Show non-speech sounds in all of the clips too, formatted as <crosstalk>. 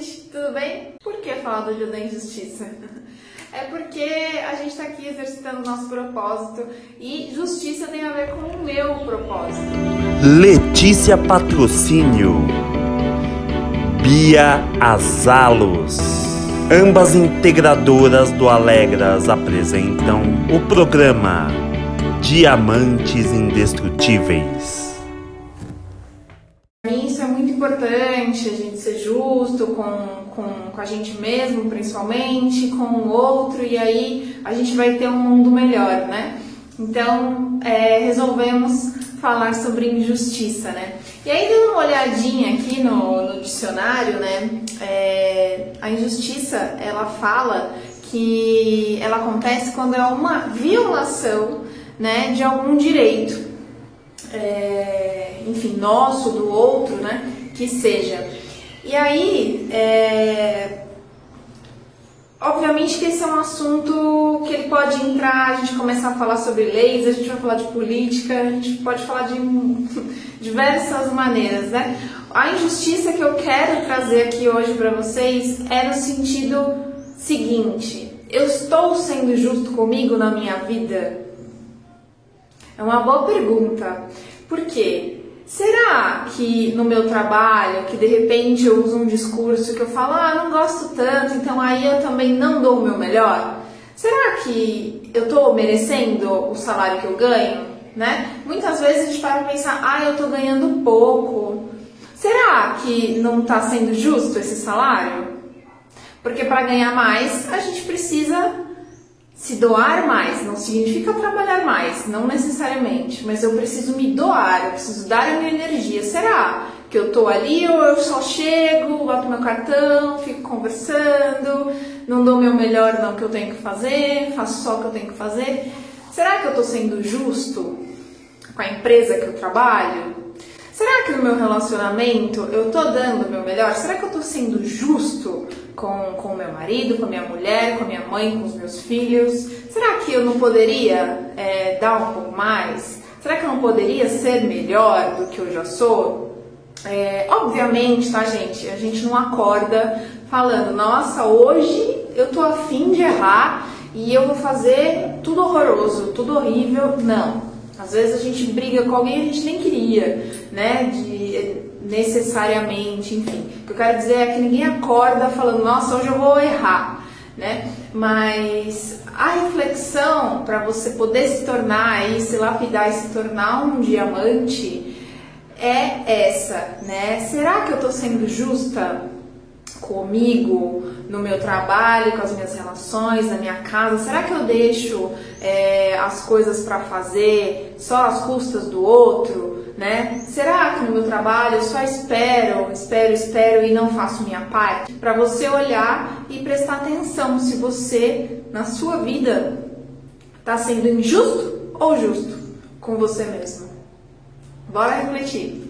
gente, tudo bem? Por que falar do Dia da Injustiça? <laughs> É porque a gente está aqui exercitando o nosso propósito e justiça tem a ver com o meu propósito. Letícia Patrocínio, Bia Azalos. Ambas integradoras do Alegras apresentam o programa Diamantes Indestrutíveis. Isso é muito importante, a gente ser justo com, com, com a gente mesmo, principalmente, com o outro, e aí a gente vai ter um mundo melhor, né? Então, é, resolvemos falar sobre injustiça, né? E aí, dando uma olhadinha aqui no, no dicionário, né? É, a injustiça, ela fala que ela acontece quando é uma violação, né, de algum direito é, enfim, nosso, do outro, né? Que seja. E aí, é, obviamente que esse é um assunto que ele pode entrar, a gente começar a falar sobre leis, a gente vai falar de política, a gente pode falar de <laughs> diversas maneiras, né? A injustiça que eu quero trazer aqui hoje para vocês é no sentido seguinte: eu estou sendo justo comigo na minha vida? É uma boa pergunta. Por quê? Será que no meu trabalho, que de repente eu uso um discurso que eu falo, ah, não gosto tanto, então aí eu também não dou o meu melhor? Será que eu estou merecendo o salário que eu ganho? Né? Muitas vezes a gente para pensar, ah, eu estou ganhando pouco. Será que não está sendo justo esse salário? Porque para ganhar mais, a gente precisa se doar mais não significa trabalhar mais, não necessariamente, mas eu preciso me doar, eu preciso dar a minha energia. Será que eu tô ali ou eu só chego, boto meu cartão, fico conversando, não dou meu melhor não que eu tenho que fazer, faço só o que eu tenho que fazer? Será que eu tô sendo justo com a empresa que eu trabalho? Será que no meu relacionamento eu tô dando meu melhor? Será que eu tô sendo justo com, com meu marido, com a minha mulher, com a minha mãe, com os meus filhos? Será que eu não poderia é, dar um pouco mais? Será que eu não poderia ser melhor do que eu já sou? É, obviamente, tá, gente? A gente não acorda falando, nossa, hoje eu tô afim de errar e eu vou fazer tudo horroroso, tudo horrível. Não. Às vezes a gente briga com alguém que a gente nem queria, né? De, necessariamente, enfim. O que eu quero dizer é que ninguém acorda falando, nossa, hoje eu vou errar, né? Mas a reflexão para você poder se tornar aí, se lapidar e se tornar um diamante é essa, né? Será que eu estou sendo justa comigo, no meu trabalho, com as minhas relações, na minha casa? Será que eu deixo é, as coisas para fazer só às custas do outro? né? Será que no meu trabalho eu só espero, espero, espero e não faço minha parte? Para você olhar e prestar atenção se você na sua vida está sendo injusto ou justo com você mesmo. Bora refletir.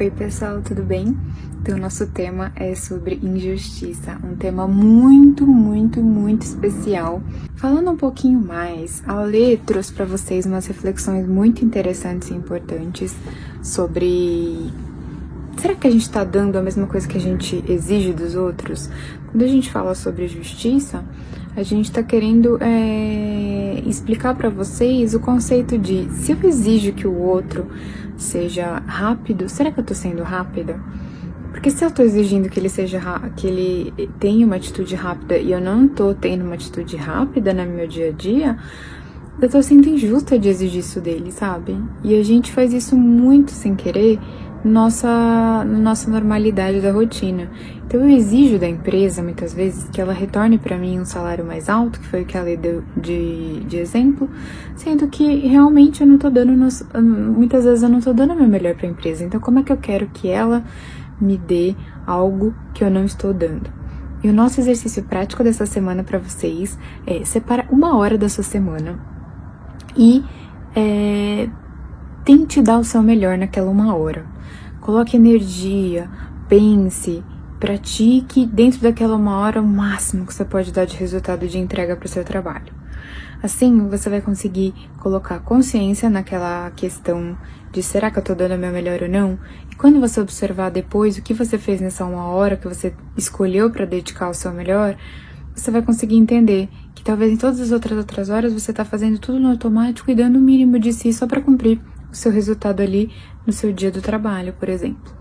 Oi, pessoal, tudo bem? Então, nosso tema é sobre injustiça, um tema muito, muito, muito especial. Falando um pouquinho mais, a Lê trouxe para vocês umas reflexões muito interessantes e importantes sobre será que a gente está dando a mesma coisa que a gente exige dos outros? Quando a gente fala sobre justiça, a gente está querendo é, explicar para vocês o conceito de se eu exijo que o outro seja rápido, será que eu estou sendo rápida? Porque se eu tô exigindo que ele seja que ele tenha uma atitude rápida e eu não tô tendo uma atitude rápida no meu dia a dia, eu tô sendo injusta de exigir isso dele, sabe? E a gente faz isso muito sem querer nossa, nossa normalidade da rotina. Então eu exijo da empresa, muitas vezes, que ela retorne para mim um salário mais alto, que foi o que ela deu de, de exemplo, sendo que realmente eu não tô dando, muitas vezes eu não tô dando o meu melhor para a empresa. Então como é que eu quero que ela me dê algo que eu não estou dando. E o nosso exercício prático dessa semana para vocês é separa uma hora da sua semana e é, tente dar o seu melhor naquela uma hora. Coloque energia, pense, pratique dentro daquela uma hora o máximo que você pode dar de resultado de entrega para o seu trabalho. Assim, você vai conseguir colocar consciência naquela questão de será que eu tô dando o meu melhor ou não? E quando você observar depois o que você fez nessa uma hora que você escolheu para dedicar o seu melhor, você vai conseguir entender que talvez em todas as outras outras horas você tá fazendo tudo no automático e dando o mínimo de si só para cumprir seu resultado ali no seu dia do trabalho, por exemplo.